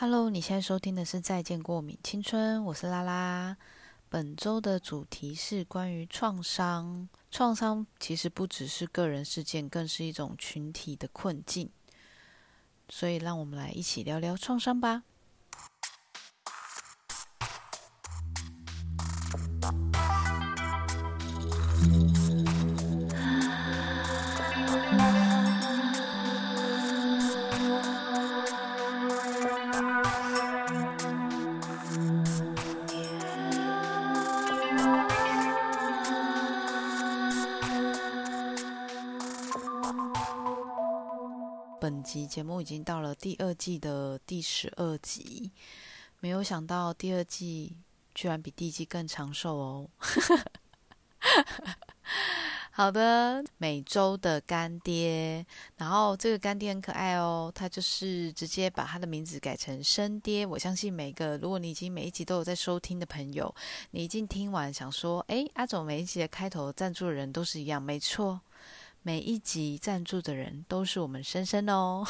Hello，你现在收听的是《再见过敏青春》，我是拉拉。本周的主题是关于创伤。创伤其实不只是个人事件，更是一种群体的困境。所以，让我们来一起聊聊创伤吧。节目已经到了第二季的第十二集，没有想到第二季居然比第一季更长寿哦。好的，每周的干爹，然后这个干爹很可爱哦，他就是直接把他的名字改成生爹。我相信每个如果你已经每一集都有在收听的朋友，你已经听完想说，哎，阿总每一集的开头赞助的人都是一样，没错。每一集赞助的人都是我们深深哦，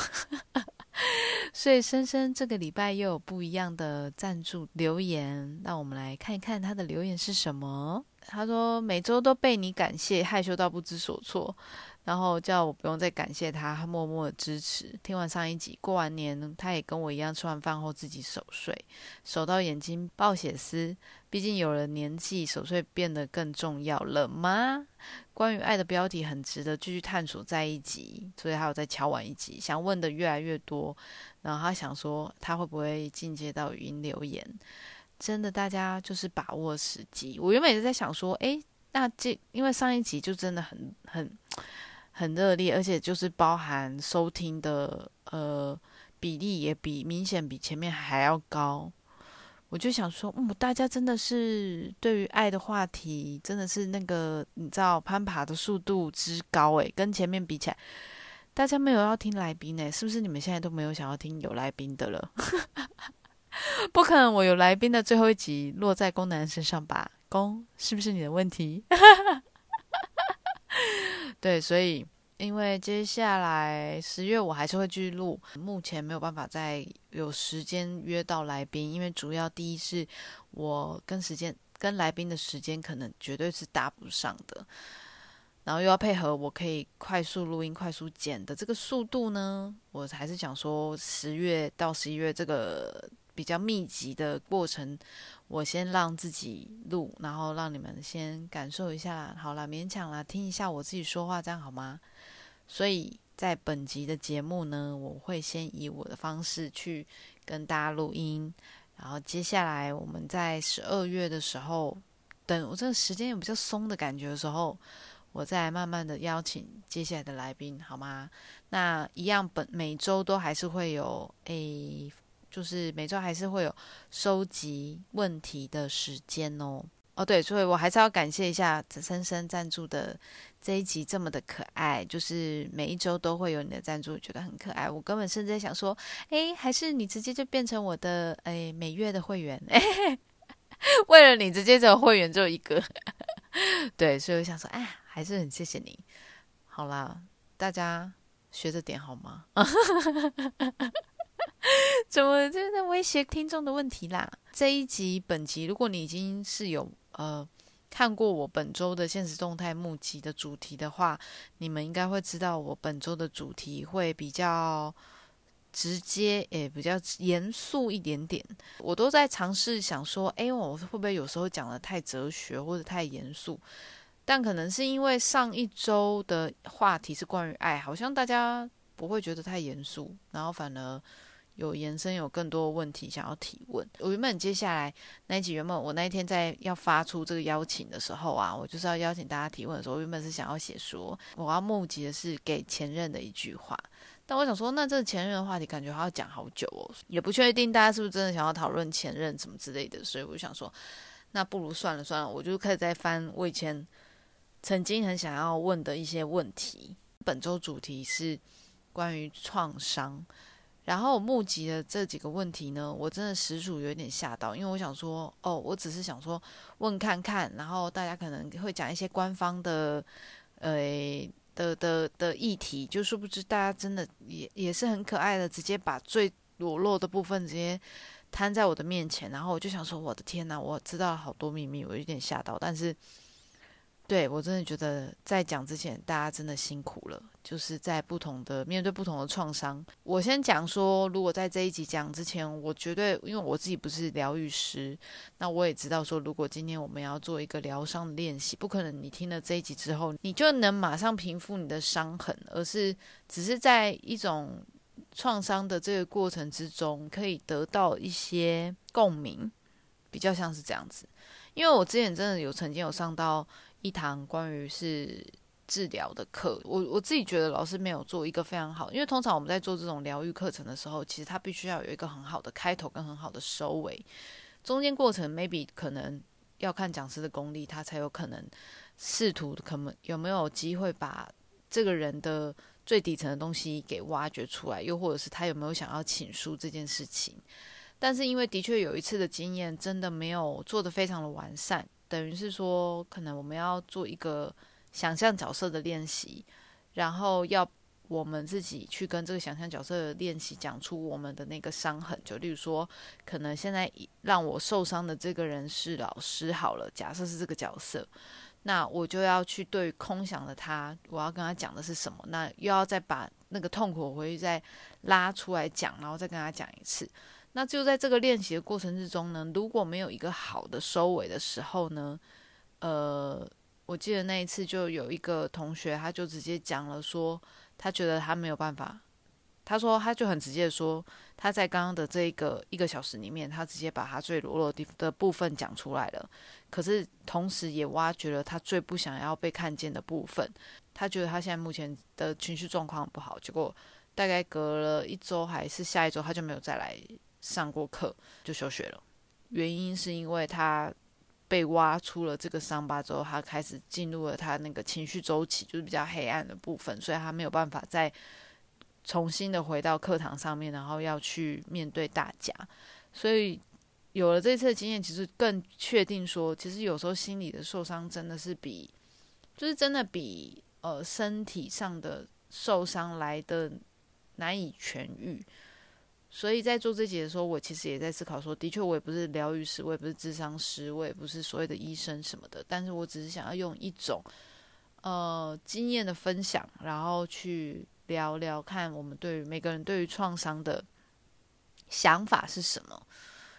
所以深深这个礼拜又有不一样的赞助留言，让我们来看一看他的留言是什么。他说每周都被你感谢，害羞到不知所措。然后叫我不用再感谢他，他默默的支持。听完上一集，过完年他也跟我一样，吃完饭后自己守岁，守到眼睛爆血丝。毕竟有了年纪，守岁变得更重要了吗？关于爱的标题很值得继续探索在一集，所以还有再敲完一集，想问的越来越多。然后他想说，他会不会进阶到语音留言？真的，大家就是把握时机。我原本也是在想说，诶，那这因为上一集就真的很很。很热烈，而且就是包含收听的呃比例也比明显比前面还要高。我就想说，嗯，大家真的是对于爱的话题，真的是那个你知道攀爬的速度之高诶，跟前面比起来，大家没有要听来宾呢，是不是？你们现在都没有想要听有来宾的了？不可能，我有来宾的最后一集落在宫男身上吧？宫是不是你的问题？对，所以因为接下来十月我还是会继续录，目前没有办法再有时间约到来宾，因为主要第一是我跟时间跟来宾的时间可能绝对是搭不上的，然后又要配合我可以快速录音、快速剪的这个速度呢，我还是想说十月到十一月这个。比较密集的过程，我先让自己录，然后让你们先感受一下啦。好了，勉强啦，听一下我自己说话，这样好吗？所以在本集的节目呢，我会先以我的方式去跟大家录音，然后接下来我们在十二月的时候，等我这个时间有比较松的感觉的时候，我再慢慢的邀请接下来的来宾，好吗？那一样本每周都还是会有诶。就是每周还是会有收集问题的时间哦。哦，对，所以我还是要感谢一下深深赞助的这一集这么的可爱。就是每一周都会有你的赞助，觉得很可爱。我根本甚至想说，哎，还是你直接就变成我的哎每月的会员。为了你直接这个会员只有一个，对，所以我想说，哎，还是很谢谢你。好啦，大家学着点好吗？怎么就在威胁听众的问题啦？这一集本集，如果你已经是有呃看过我本周的现实动态募集的主题的话，你们应该会知道我本周的主题会比较直接，也比较严肃一点点。我都在尝试想说，哎，我会不会有时候讲的太哲学或者太严肃？但可能是因为上一周的话题是关于爱，好像大家不会觉得太严肃，然后反而。有延伸，有更多问题想要提问。我原本接下来那一集，原本我那一天在要发出这个邀请的时候啊，我就是要邀请大家提问的时候，原本是想要写说我要募集的是给前任的一句话。但我想说，那这前任的话题感觉还要讲好久哦，也不确定大家是不是真的想要讨论前任什么之类的，所以我就想说，那不如算了算了，我就开始在翻我以前曾经很想要问的一些问题。本周主题是关于创伤。然后募集的这几个问题呢，我真的实属有点吓到，因为我想说，哦，我只是想说问看看，然后大家可能会讲一些官方的，呃的的的议题，就殊不知大家真的也也是很可爱的，直接把最裸露的部分直接摊在我的面前，然后我就想说，我的天哪，我知道好多秘密，我有点吓到，但是。对我真的觉得，在讲之前，大家真的辛苦了。就是在不同的面对不同的创伤，我先讲说，如果在这一集讲之前，我绝对因为我自己不是疗愈师，那我也知道说，如果今天我们要做一个疗伤的练习，不可能你听了这一集之后，你就能马上平复你的伤痕，而是只是在一种创伤的这个过程之中，可以得到一些共鸣，比较像是这样子。因为我之前真的有曾经有上到。一堂关于是治疗的课，我我自己觉得老师没有做一个非常好，因为通常我们在做这种疗愈课程的时候，其实他必须要有一个很好的开头跟很好的收尾，中间过程 maybe 可能要看讲师的功力，他才有可能试图可能有没有机会把这个人的最底层的东西给挖掘出来，又或者是他有没有想要倾诉这件事情，但是因为的确有一次的经验，真的没有做的非常的完善。等于是说，可能我们要做一个想象角色的练习，然后要我们自己去跟这个想象角色的练习讲出我们的那个伤痕。就例如说，可能现在让我受伤的这个人是老师，好了，假设是这个角色，那我就要去对空想的他，我要跟他讲的是什么？那又要再把那个痛苦回去再拉出来讲，然后再跟他讲一次。那就在这个练习的过程之中呢，如果没有一个好的收尾的时候呢，呃，我记得那一次就有一个同学，他就直接讲了说，他觉得他没有办法，他说他就很直接的说，他在刚刚的这一个一个小时里面，他直接把他最裸露的的部分讲出来了，可是同时也挖掘了他最不想要被看见的部分，他觉得他现在目前的情绪状况不好，结果大概隔了一周还是下一周，他就没有再来。上过课就休学了，原因是因为他被挖出了这个伤疤之后，他开始进入了他那个情绪周期，就是比较黑暗的部分，所以他没有办法再重新的回到课堂上面，然后要去面对大家。所以有了这次的经验，其实更确定说，其实有时候心理的受伤真的是比，就是真的比呃身体上的受伤来的难以痊愈。所以在做这节的时候，我其实也在思考说，的确，我也不是疗愈师，我也不是智商师，我也不是所谓的医生什么的，但是我只是想要用一种呃经验的分享，然后去聊聊看我们对于每个人对于创伤的想法是什么，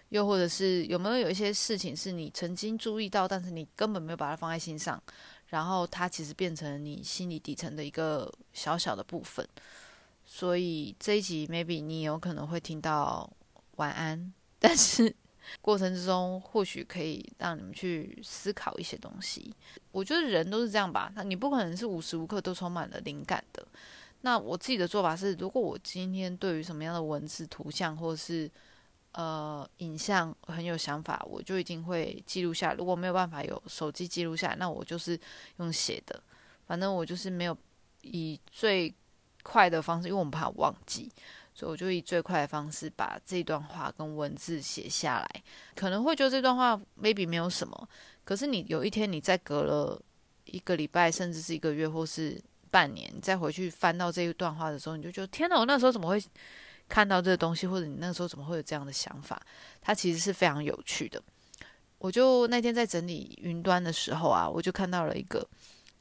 又或者是有没有有一些事情是你曾经注意到，但是你根本没有把它放在心上，然后它其实变成你心理底层的一个小小的部分。所以这一集 maybe 你有可能会听到晚安，但是 过程之中或许可以让你们去思考一些东西。我觉得人都是这样吧，那你不可能是无时无刻都充满了灵感的。那我自己的做法是，如果我今天对于什么样的文字、图像或是呃影像很有想法，我就一定会记录下。如果没有办法有手机记录下来，那我就是用写的。反正我就是没有以最。快的方式，因为我们怕忘记，所以我就以最快的方式把这段话跟文字写下来。可能会觉得这段话 maybe 没有什么，可是你有一天你再隔了一个礼拜，甚至是一个月或是半年，再回去翻到这一段话的时候，你就觉得天哪，我那时候怎么会看到这个东西，或者你那时候怎么会有这样的想法？它其实是非常有趣的。我就那天在整理云端的时候啊，我就看到了一个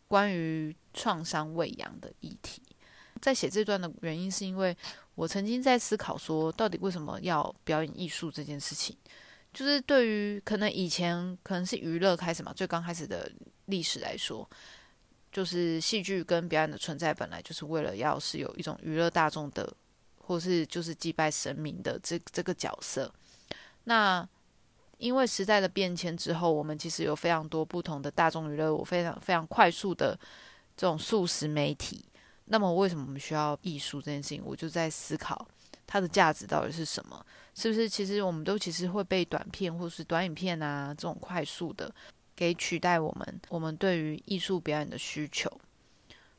关于创伤喂养的议题。在写这段的原因，是因为我曾经在思考说，到底为什么要表演艺术这件事情？就是对于可能以前可能是娱乐开始嘛，最刚开始的历史来说，就是戏剧跟表演的存在，本来就是为了要是有一种娱乐大众的，或是就是祭拜神明的这这个角色。那因为时代的变迁之后，我们其实有非常多不同的大众娱乐，我非常非常快速的这种速食媒体。那么，为什么我们需要艺术这件事情？我就在思考它的价值到底是什么？是不是其实我们都其实会被短片或是短影片啊这种快速的给取代我们？我们对于艺术表演的需求。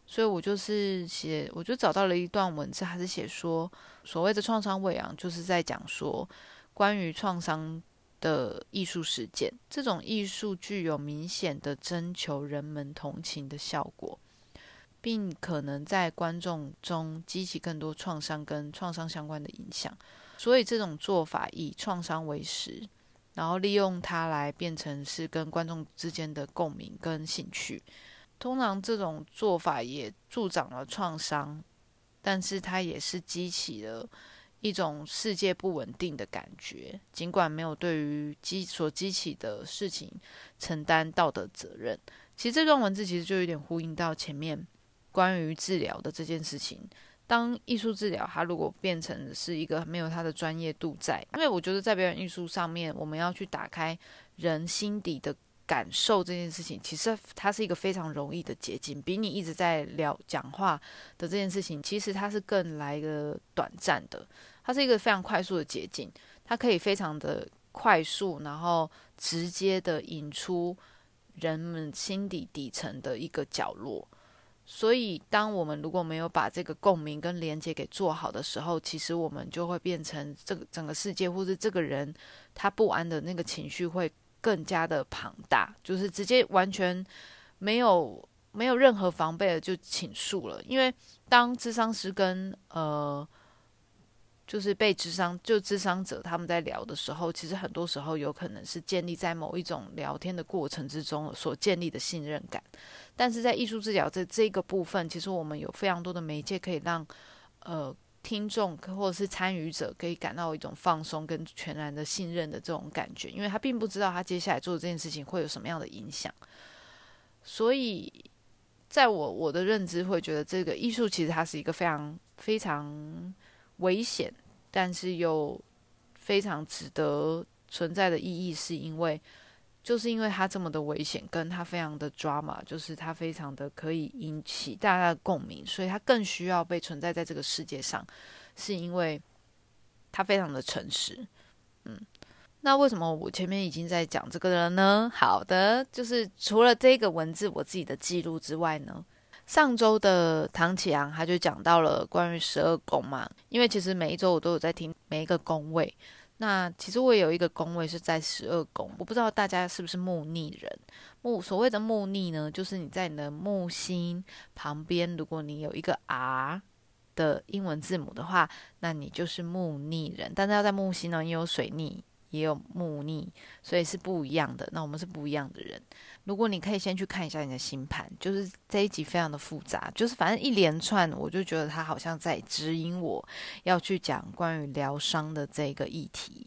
所以我就是写，我就找到了一段文字，还是写说，所谓的创伤喂养，就是在讲说关于创伤的艺术实践。这种艺术具有明显的征求人们同情的效果。并可能在观众中激起更多创伤跟创伤相关的影响。所以这种做法以创伤为食，然后利用它来变成是跟观众之间的共鸣跟兴趣。通常这种做法也助长了创伤，但是它也是激起了一种世界不稳定的感觉。尽管没有对于激所激起的事情承担道德责任，其实这段文字其实就有点呼应到前面关于治疗的这件事情。当艺术治疗，它如果变成是一个没有它的专业度在，因为我觉得在表演艺术上面，我们要去打开人心底的感受这件事情，其实它是一个非常容易的捷径，比你一直在聊讲话的这件事情，其实它是更来个短暂的，它是一个非常快速的捷径，它可以非常的快速，然后直接的引出人们心底底层的一个角落。所以，当我们如果没有把这个共鸣跟连接给做好的时候，其实我们就会变成这个整个世界，或是这个人他不安的那个情绪会更加的庞大，就是直接完全没有没有任何防备的就倾诉了。因为当智商师跟呃。就是被智商就智商者他们在聊的时候，其实很多时候有可能是建立在某一种聊天的过程之中所建立的信任感。但是在艺术治疗这这个部分，其实我们有非常多的媒介可以让呃听众或者是参与者可以感到一种放松跟全然的信任的这种感觉，因为他并不知道他接下来做的这件事情会有什么样的影响。所以，在我我的认知会觉得，这个艺术其实它是一个非常非常。危险，但是又非常值得存在的意义，是因为就是因为它这么的危险，跟它非常的 drama，就是它非常的可以引起大家的共鸣，所以它更需要被存在在这个世界上，是因为它非常的诚实。嗯，那为什么我前面已经在讲这个了呢？好的，就是除了这个文字我自己的记录之外呢。上周的唐启阳他就讲到了关于十二宫嘛，因为其实每一周我都有在听每一个宫位。那其实我有一个宫位是在十二宫，我不知道大家是不是木逆人。木所谓的木逆呢，就是你在你的木星旁边，如果你有一个 R 的英文字母的话，那你就是木逆人。但是要在木星呢，也有水逆。也有木逆，所以是不一样的。那我们是不一样的人。如果你可以先去看一下你的星盘，就是这一集非常的复杂，就是反正一连串，我就觉得他好像在指引我要去讲关于疗伤的这个议题。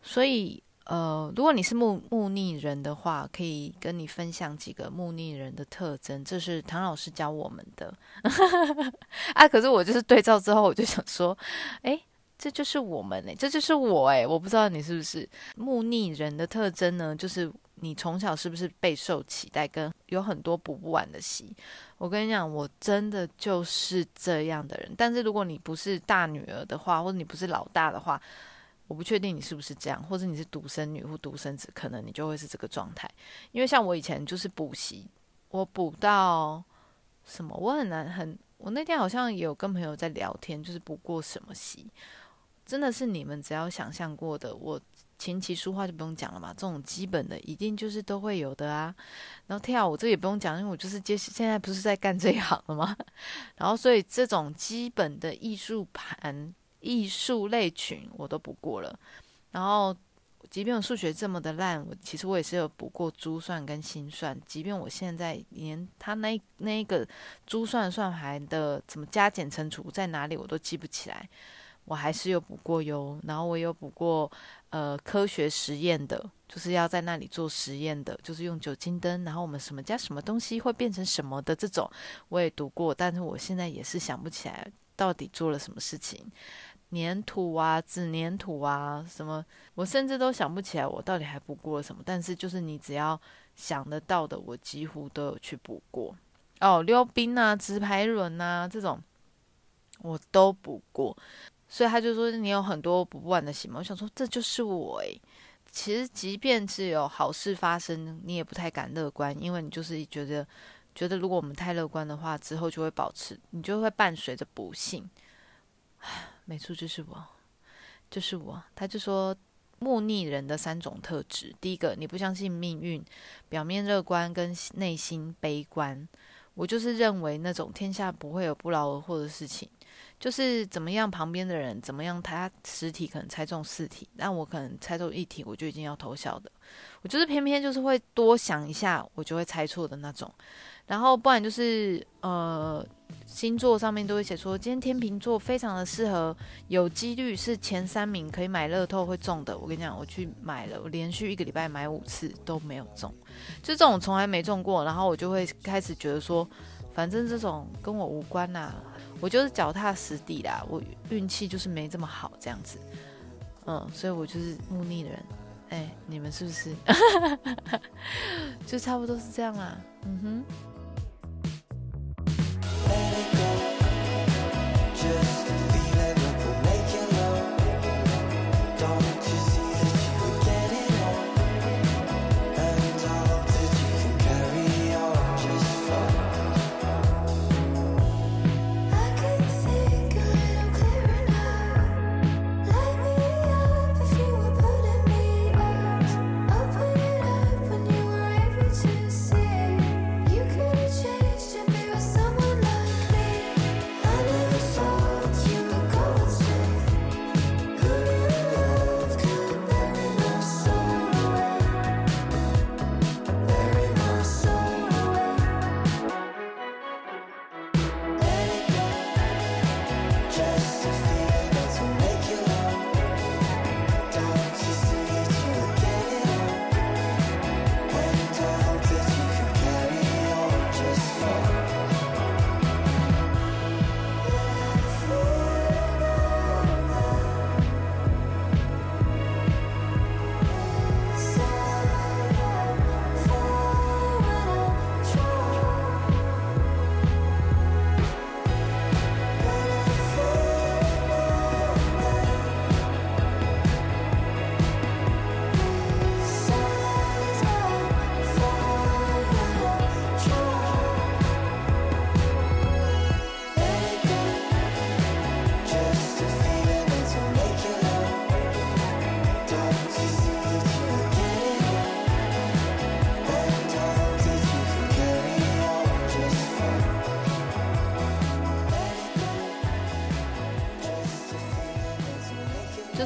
所以，呃，如果你是木木逆人的话，可以跟你分享几个木逆人的特征，这是唐老师教我们的。啊，可是我就是对照之后，我就想说，哎。这就是我们哎，这就是我哎，我不知道你是不是木逆人的特征呢？就是你从小是不是备受期待，跟有很多补不完的习。我跟你讲，我真的就是这样的人。但是如果你不是大女儿的话，或者你不是老大的话，我不确定你是不是这样，或者你是独生女或独生子，可能你就会是这个状态。因为像我以前就是补习，我补到什么，我很难很。我那天好像也有跟朋友在聊天，就是补过什么习。真的是你们只要想象过的，我琴棋书画就不用讲了嘛，这种基本的一定就是都会有的啊。然后跳舞这也不用讲，因为我就是接现在不是在干这一行了吗？然后所以这种基本的艺术盘、艺术类群我都补过了。然后即便我数学这么的烂，我其实我也是有补过珠算跟心算。即便我现在连他那那个珠算算盘的怎么加减乘除在哪里我都记不起来。我还是有补过哟，然后我有补过，呃，科学实验的，就是要在那里做实验的，就是用酒精灯，然后我们什么加什么东西会变成什么的这种，我也读过，但是我现在也是想不起来到底做了什么事情，粘土啊，纸粘土啊，什么，我甚至都想不起来我到底还补过什么，但是就是你只要想得到的，我几乎都有去补过，哦，溜冰啊，直排轮啊，这种我都补过。所以他就说你有很多补不完的习嘛，我想说这就是我诶。其实即便是有好事发生，你也不太敢乐观，因为你就是觉得觉得如果我们太乐观的话，之后就会保持，你就会伴随着不幸。没错，就是我，就是我。他就说木逆人的三种特质：第一个，你不相信命运，表面乐观跟内心悲观。我就是认为那种天下不会有不劳而获的事情，就是怎么样旁边的人怎么样，他十题可能猜中四题，那我可能猜中一题我就已经要偷笑的。我就是偏偏就是会多想一下，我就会猜错的那种。然后不然就是呃，星座上面都会写说，今天天秤座非常的适合，有几率是前三名可以买乐透会中的。我跟你讲，我去买了，我连续一个礼拜买五次都没有中，就这种从来没中过。然后我就会开始觉得说，反正这种跟我无关呐，我就是脚踏实地啦，我运气就是没这么好这样子。嗯，所以我就是木逆的人。哎，你们是不是？就差不多是这样啊。嗯哼。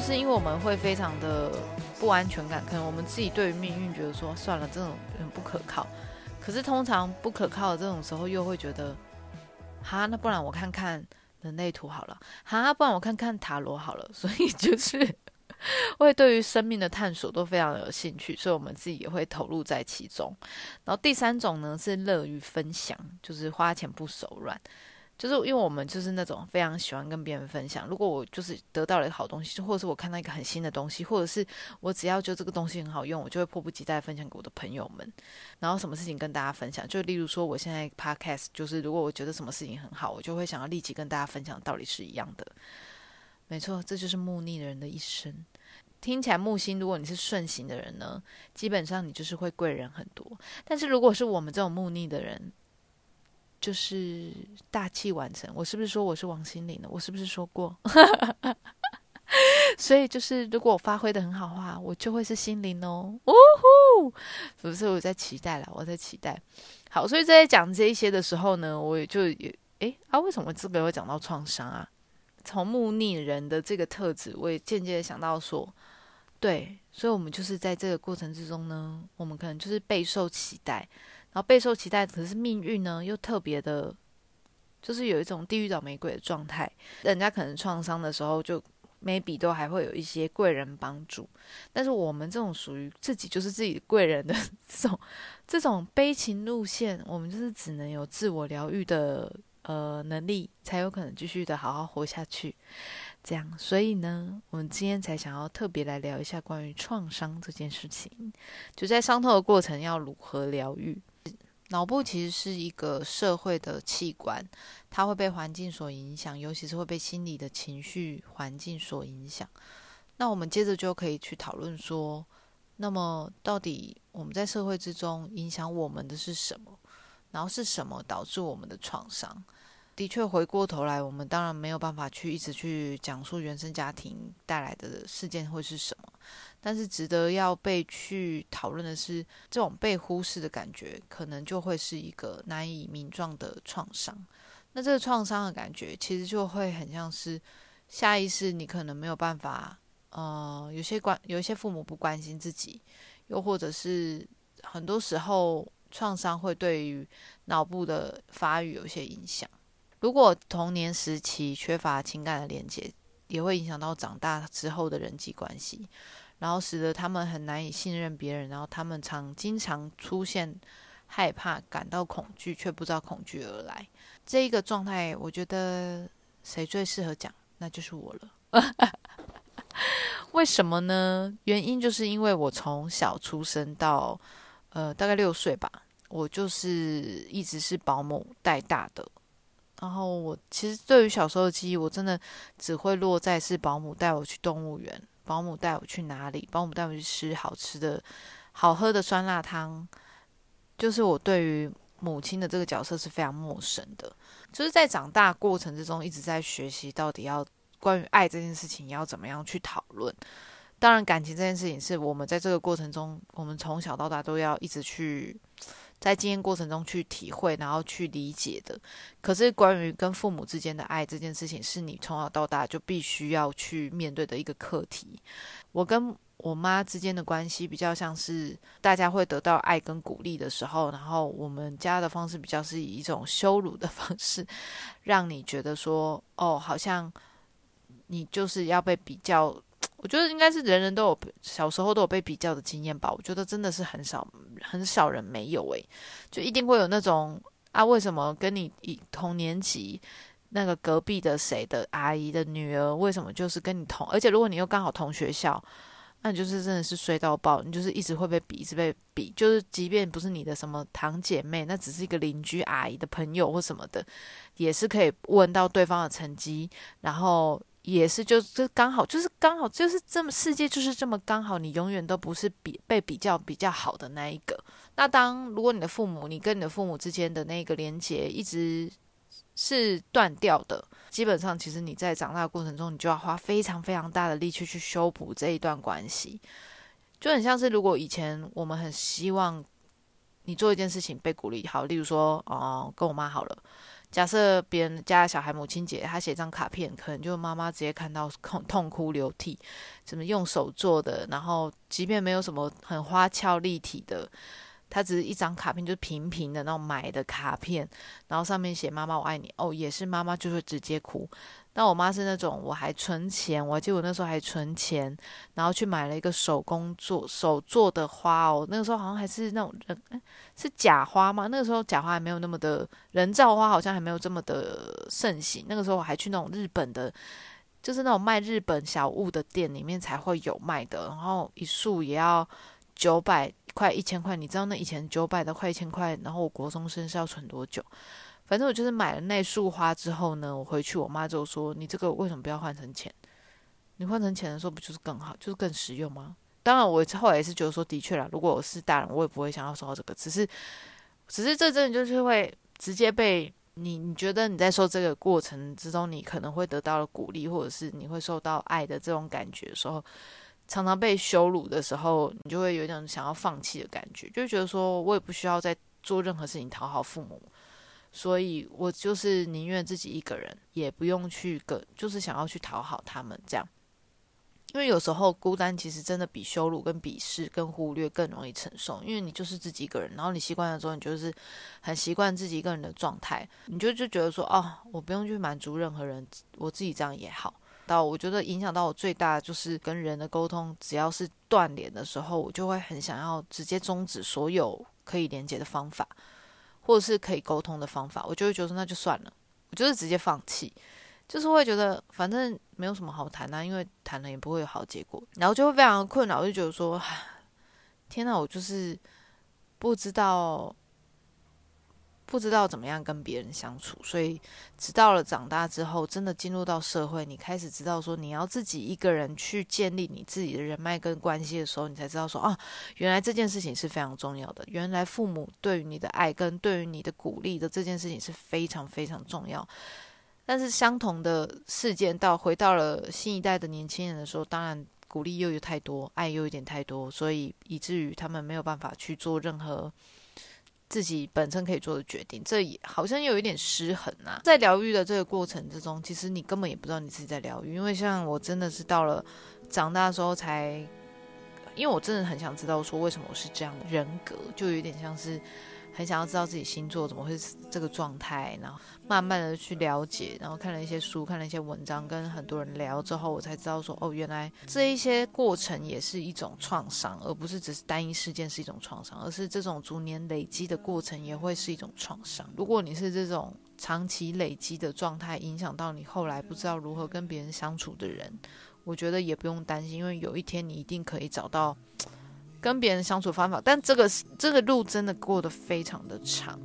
是因为我们会非常的不安全感，可能我们自己对于命运觉得说算了，这种人不可靠。可是通常不可靠的这种时候，又会觉得，哈，那不然我看看人类图好了，哈，不然我看看塔罗好了。所以就是 会对于生命的探索都非常有兴趣，所以我们自己也会投入在其中。然后第三种呢是乐于分享，就是花钱不手软。就是因为我们就是那种非常喜欢跟别人分享。如果我就是得到了一个好东西，或者是我看到一个很新的东西，或者是我只要就这个东西很好用，我就会迫不及待分享给我的朋友们。然后什么事情跟大家分享，就例如说我现在 podcast，就是如果我觉得什么事情很好，我就会想要立即跟大家分享，道理是一样的。没错，这就是木逆的人的一生。听起来木星，如果你是顺行的人呢，基本上你就是会贵人很多。但是如果是我们这种木逆的人，就是大器晚成，我是不是说我是王心凌呢？我是不是说过？所以就是，如果我发挥的很好的话，我就会是心灵哦。呜呼！不是我在期待了，我在期待。好，所以在讲这一些的时候呢，我也就也诶啊，为什么这个会讲到创伤啊？从木逆人的这个特质，我也间接的想到说，对，所以我们就是在这个过程之中呢，我们可能就是备受期待。然后备受期待，可是命运呢又特别的，就是有一种地狱倒霉鬼的状态。人家可能创伤的时候，就 maybe 都还会有一些贵人帮助，但是我们这种属于自己就是自己贵人的这种这种悲情路线，我们就是只能有自我疗愈的呃能力，才有可能继续的好好活下去。这样，所以呢，我们今天才想要特别来聊一下关于创伤这件事情，就在伤痛的过程要如何疗愈。脑部其实是一个社会的器官，它会被环境所影响，尤其是会被心理的情绪环境所影响。那我们接着就可以去讨论说，那么到底我们在社会之中影响我们的是什么？然后是什么导致我们的创伤？的确，回过头来，我们当然没有办法去一直去讲述原生家庭带来的事件会是什么。但是，值得要被去讨论的是，这种被忽视的感觉，可能就会是一个难以名状的创伤。那这个创伤的感觉，其实就会很像是下意识，你可能没有办法。呃，有些关有一些父母不关心自己，又或者是很多时候创伤会对于脑部的发育有一些影响。如果童年时期缺乏情感的连接，也会影响到长大之后的人际关系，然后使得他们很难以信任别人，然后他们常经常出现害怕、感到恐惧，却不知道恐惧而来。这一个状态，我觉得谁最适合讲，那就是我了。为什么呢？原因就是因为我从小出生到呃大概六岁吧，我就是一直是保姆带大的。然后我其实对于小时候的记忆，我真的只会落在是保姆带我去动物园，保姆带我去哪里，保姆带我去吃好吃的、好喝的酸辣汤。就是我对于母亲的这个角色是非常陌生的。就是在长大过程之中，一直在学习到底要关于爱这件事情要怎么样去讨论。当然，感情这件事情是我们在这个过程中，我们从小到大都要一直去。在经验过程中去体会，然后去理解的。可是关于跟父母之间的爱这件事情，是你从小到大就必须要去面对的一个课题。我跟我妈之间的关系比较像是大家会得到爱跟鼓励的时候，然后我们家的方式比较是以一种羞辱的 方式，让你觉得说，哦，好像你就是要被比较。我觉得应该是人人都有小时候都有被比较的经验吧。我觉得真的是很少很少人没有诶，就一定会有那种啊，为什么跟你一同年级那个隔壁的谁的阿姨的女儿，为什么就是跟你同？而且如果你又刚好同学校，那你就是真的是衰到爆，你就是一直会被比，一直被比。就是即便不是你的什么堂姐妹，那只是一个邻居阿姨的朋友或什么的，也是可以问到对方的成绩，然后。也是，就就刚好，就是刚好，就是这么世界就是这么刚好，你永远都不是比被比较比较好的那一个。那当如果你的父母，你跟你的父母之间的那个连接一直是断掉的，基本上其实你在长大过程中，你就要花非常非常大的力气去修补这一段关系。就很像是如果以前我们很希望你做一件事情被鼓励，好，例如说，哦，跟我妈好了。假设别人家小孩母亲节，他写张卡片，可能就妈妈直接看到痛痛哭流涕，什么用手做的，然后即便没有什么很花俏立体的，它只是一张卡片，就是平平的那种买的卡片，然后上面写妈妈我爱你，哦，也是妈妈就会直接哭。那我妈是那种，我还存钱，我记得我那时候还存钱，然后去买了一个手工做手做的花哦。那个时候好像还是那种人，是假花吗？那个时候假花还没有那么的人造花，好像还没有这么的盛行。那个时候我还去那种日本的，就是那种卖日本小物的店里面才会有卖的。然后一束也要九百块、一千块，你知道那以前九百的快一千块，然后我国中生是要存多久？反正我就是买了那束花之后呢，我回去我妈就说：“你这个为什么不要换成钱？你换成钱的时候不就是更好，就是更实用吗？”当然，我后来也是觉得说，的确啦，如果我是大人，我也不会想要收到这个。只是，只是这真的就是会直接被你，你觉得你在说这个过程之中，你可能会得到了鼓励，或者是你会受到爱的这种感觉的时候，常常被羞辱的时候，你就会有一种想要放弃的感觉，就觉得说我也不需要再做任何事情讨好父母。所以我就是宁愿自己一个人，也不用去跟，就是想要去讨好他们这样。因为有时候孤单其实真的比羞辱、跟鄙视、跟忽略更容易承受。因为你就是自己一个人，然后你习惯了之后，你就是很习惯自己一个人的状态，你就就觉得说，哦，我不用去满足任何人，我自己这样也好。到我觉得影响到我最大就是跟人的沟通，只要是断联的时候，我就会很想要直接终止所有可以连接的方法。或者是可以沟通的方法，我就会觉得那就算了，我就是直接放弃，就是会觉得反正没有什么好谈啊，因为谈了也不会有好结果，然后就会非常困扰，我就觉得说，天哪，我就是不知道不知道怎么样跟别人相处，所以直到了长大之后，真的进入到社会，你开始知道说你要自己一个人去建立你自己的人脉跟关系的时候，你才知道说啊，原来这件事情是非常重要的。原来父母对于你的爱跟对于你的鼓励的这件事情是非常非常重要。但是相同的事件到回到了新一代的年轻人的时候，当然鼓励又有太多，爱又有点太多，所以以至于他们没有办法去做任何。自己本身可以做的决定，这也好像有一点失衡啊。在疗愈的这个过程之中，其实你根本也不知道你自己在疗愈，因为像我真的是到了长大的时候才，因为我真的很想知道说为什么我是这样的人格，就有点像是。很想要知道自己星座怎么会是这个状态，然后慢慢的去了解，然后看了一些书，看了一些文章，跟很多人聊之后，我才知道说，哦，原来这一些过程也是一种创伤，而不是只是单一事件是一种创伤，而是这种逐年累积的过程也会是一种创伤。如果你是这种长期累积的状态，影响到你后来不知道如何跟别人相处的人，我觉得也不用担心，因为有一天你一定可以找到。跟别人相处方法，但这个这个路真的过得非常的长。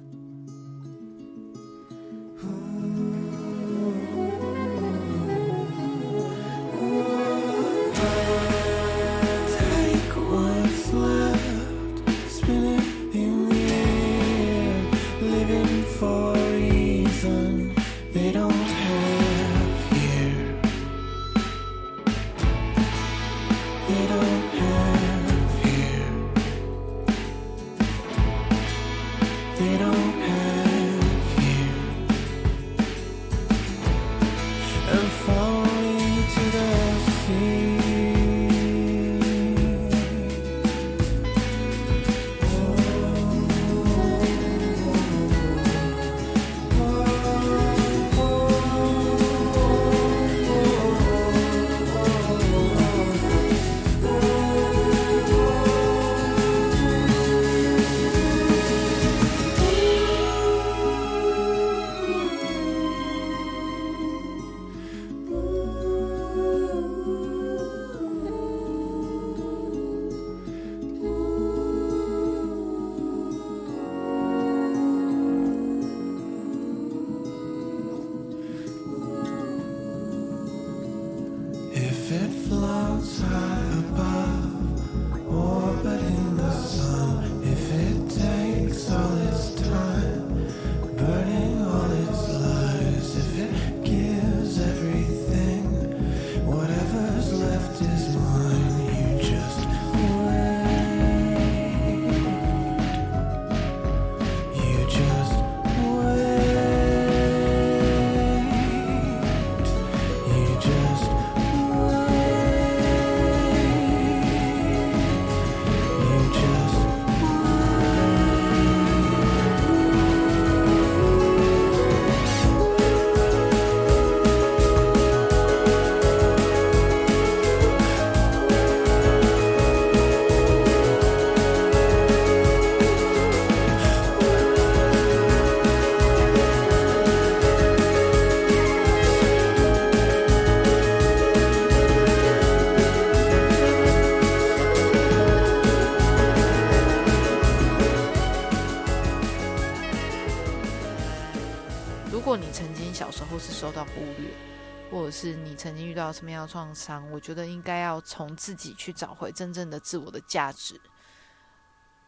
是你曾经遇到什么样的创伤？我觉得应该要从自己去找回真正的自我的价值，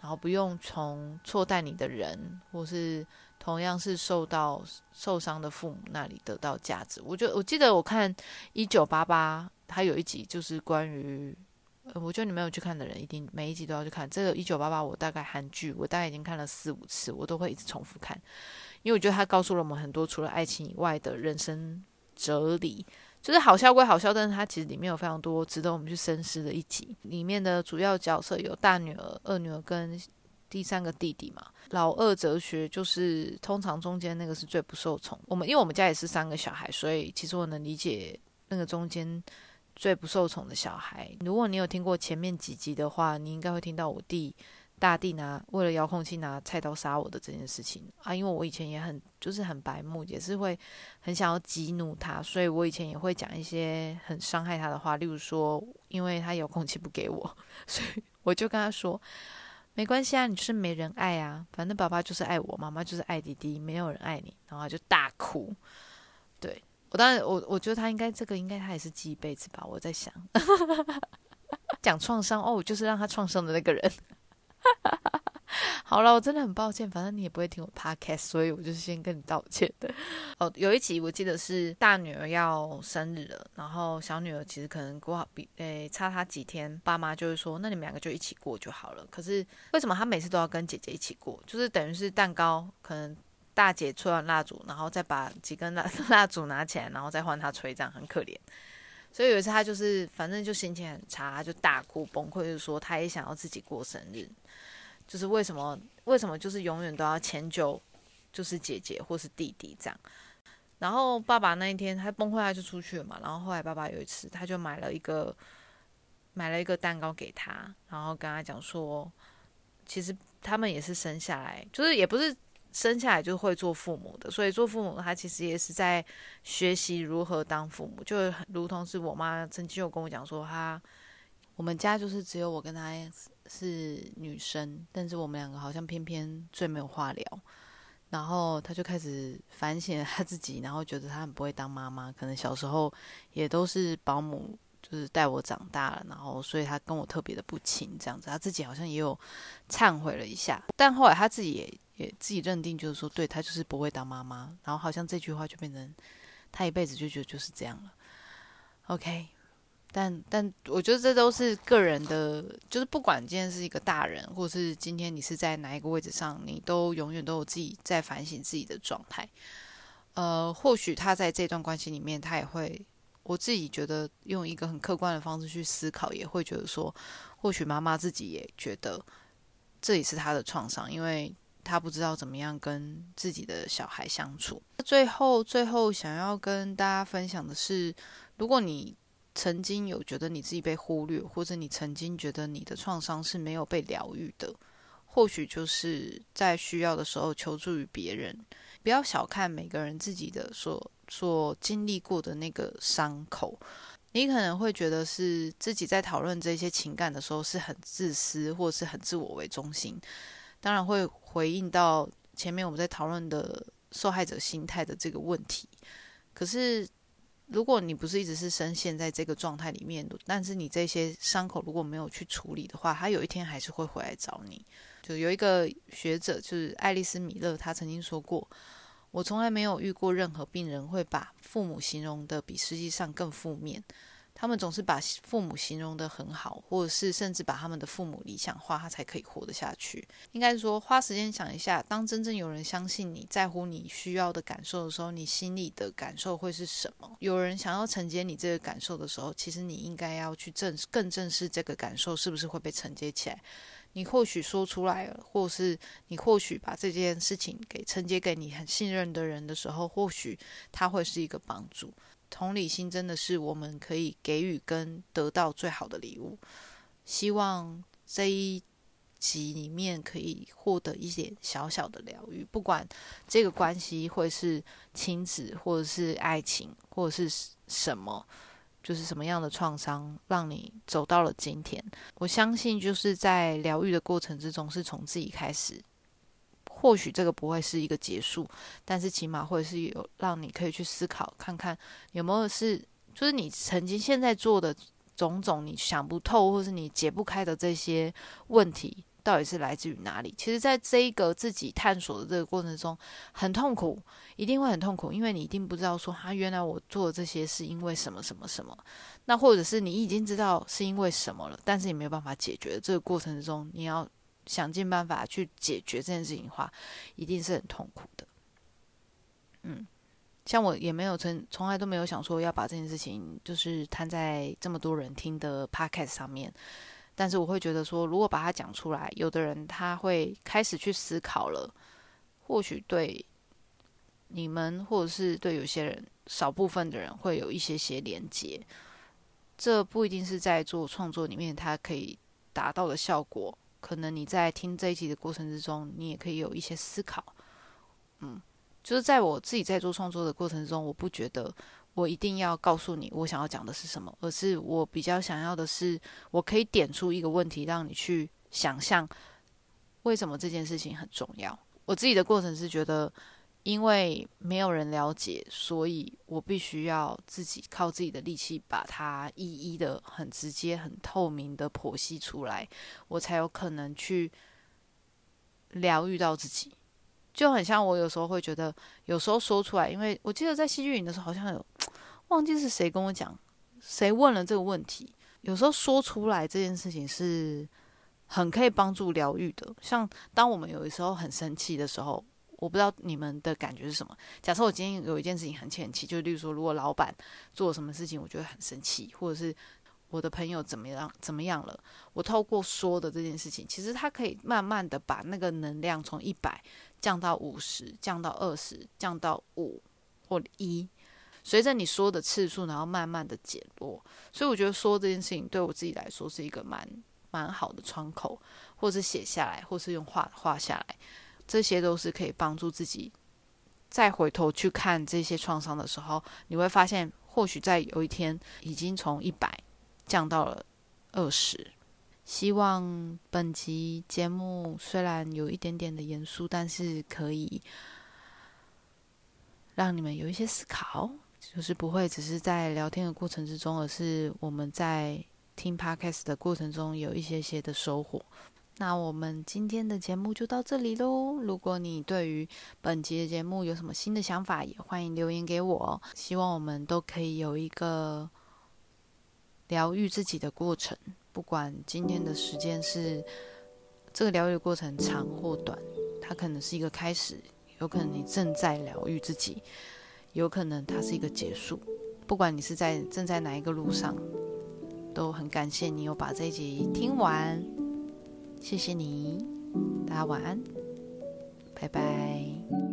然后不用从错待你的人，或是同样是受到受伤的父母那里得到价值。我觉得我记得我看一九八八，它有一集就是关于，呃，我觉得你没有去看的人，一定每一集都要去看。这个一九八八，我大概韩剧，我大概已经看了四五次，我都会一直重复看，因为我觉得它告诉了我们很多除了爱情以外的人生。哲理就是好笑归好笑，但是它其实里面有非常多值得我们去深思的一集。里面的主要角色有大女儿、二女儿跟第三个弟弟嘛。老二哲学就是通常中间那个是最不受宠。我们因为我们家也是三个小孩，所以其实我能理解那个中间最不受宠的小孩。如果你有听过前面几集的话，你应该会听到我弟。大地拿为了遥控器拿菜刀杀我的这件事情啊，因为我以前也很就是很白目，也是会很想要激怒他，所以我以前也会讲一些很伤害他的话，例如说，因为他遥控器不给我，所以我就跟他说，没关系啊，你是没人爱啊，反正爸爸就是爱我，妈妈就是爱弟弟，没有人爱你，然后他就大哭。对我当然，我我觉得他应该这个应该他也是记一辈子吧。我在想，讲创伤哦，就是让他创伤的那个人。哈 好了，我真的很抱歉，反正你也不会听我 podcast，所以我就先跟你道歉的。哦，有一集我记得是大女儿要生日了，然后小女儿其实可能过好比诶差她几天，爸妈就会说，那你们两个就一起过就好了。可是为什么她每次都要跟姐姐一起过？就是等于是蛋糕，可能大姐吹完蜡烛，然后再把几根蜡蜡烛拿起来，然后再换她吹，这样很可怜。所以有一次她就是反正就心情很差，就大哭崩溃，就说她也想要自己过生日。就是为什么？为什么就是永远都要迁就，就是姐姐或是弟弟这样？然后爸爸那一天他崩溃，他就出去了嘛。然后后来爸爸有一次，他就买了一个买了一个蛋糕给他，然后跟他讲说，其实他们也是生下来，就是也不是生下来就会做父母的，所以做父母他其实也是在学习如何当父母。就如同是我妈曾经有跟我讲说，他我们家就是只有我跟他。是女生，但是我们两个好像偏偏最没有话聊。然后他就开始反省他自己，然后觉得他很不会当妈妈，可能小时候也都是保姆，就是带我长大了，然后所以他跟我特别的不亲，这样子。他自己好像也有忏悔了一下，但后来他自己也也自己认定，就是说，对他就是不会当妈妈。然后好像这句话就变成他一辈子就觉得就是这样了。OK。但但我觉得这都是个人的，就是不管今天是一个大人，或者是今天你是在哪一个位置上，你都永远都有自己在反省自己的状态。呃，或许他在这段关系里面，他也会，我自己觉得用一个很客观的方式去思考，也会觉得说，或许妈妈自己也觉得这也是他的创伤，因为他不知道怎么样跟自己的小孩相处。最后，最后想要跟大家分享的是，如果你。曾经有觉得你自己被忽略，或者你曾经觉得你的创伤是没有被疗愈的，或许就是在需要的时候求助于别人。不要小看每个人自己的所所经历过的那个伤口。你可能会觉得是自己在讨论这些情感的时候是很自私，或是很自我为中心，当然会回应到前面我们在讨论的受害者心态的这个问题。可是。如果你不是一直是深陷在这个状态里面，但是你这些伤口如果没有去处理的话，他有一天还是会回来找你。就有一个学者，就是爱丽丝·米勒，她曾经说过：“我从来没有遇过任何病人会把父母形容的比实际上更负面。”他们总是把父母形容的很好，或者是甚至把他们的父母理想化，他才可以活得下去。应该说，花时间想一下，当真正有人相信你在乎你需要的感受的时候，你心里的感受会是什么？有人想要承接你这个感受的时候，其实你应该要去正更正视这个感受是不是会被承接起来。你或许说出来了，或是你或许把这件事情给承接给你很信任的人的时候，或许他会是一个帮助。同理心真的是我们可以给予跟得到最好的礼物。希望这一集里面可以获得一点小小的疗愈，不管这个关系会是亲子，或者是爱情，或者是什么，就是什么样的创伤让你走到了今天。我相信就是在疗愈的过程之中，是从自己开始。或许这个不会是一个结束，但是起码会是有让你可以去思考，看看有没有是，就是你曾经现在做的种种你想不透，或是你解不开的这些问题，到底是来自于哪里？其实，在这一个自己探索的这个过程中，很痛苦，一定会很痛苦，因为你一定不知道说，啊，原来我做的这些是因为什么什么什么，那或者是你已经知道是因为什么了，但是你没有办法解决这个过程中，你要。想尽办法去解决这件事情的话，一定是很痛苦的。嗯，像我也没有从从来都没有想说要把这件事情就是摊在这么多人听的 podcast 上面，但是我会觉得说，如果把它讲出来，有的人他会开始去思考了，或许对你们或者是对有些人少部分的人会有一些些连接，这不一定是在做创作里面它可以达到的效果。可能你在听这一集的过程之中，你也可以有一些思考。嗯，就是在我自己在做创作的过程中，我不觉得我一定要告诉你我想要讲的是什么，而是我比较想要的是，我可以点出一个问题，让你去想象为什么这件事情很重要？我自己的过程是觉得，因为没有人了解，所以我必须要自己靠自己的力气把它一一的很直接、很透明的剖析出来，我才有可能去疗愈到自己。就很像我有时候会觉得，有时候说出来，因为我记得在戏剧营的时候，好像有忘记是谁跟我讲，谁问了这个问题。有时候说出来这件事情是很可以帮助疗愈的。像当我们有的时候很生气的时候，我不知道你们的感觉是什么。假设我今天有一件事情很欠气，就例如说，如果老板做什么事情，我觉得很生气，或者是我的朋友怎么样怎么样了，我透过说的这件事情，其实它可以慢慢的把那个能量从一百降到五十，降到二十，降到五或一。随着你说的次数，然后慢慢的减弱，所以我觉得说这件事情对我自己来说是一个蛮蛮好的窗口，或是写下来，或是用画画下来，这些都是可以帮助自己再回头去看这些创伤的时候，你会发现，或许在有一天已经从一百降到了二十。希望本集节目虽然有一点点的严肃，但是可以让你们有一些思考。就是不会只是在聊天的过程之中，而是我们在听 podcast 的过程中有一些些的收获。那我们今天的节目就到这里喽。如果你对于本集的节目有什么新的想法，也欢迎留言给我。希望我们都可以有一个疗愈自己的过程，不管今天的时间是这个疗愈过程长或短，它可能是一个开始，有可能你正在疗愈自己。有可能它是一个结束，不管你是在正在哪一个路上，都很感谢你有把这一集听完，谢谢你，大家晚安，拜拜。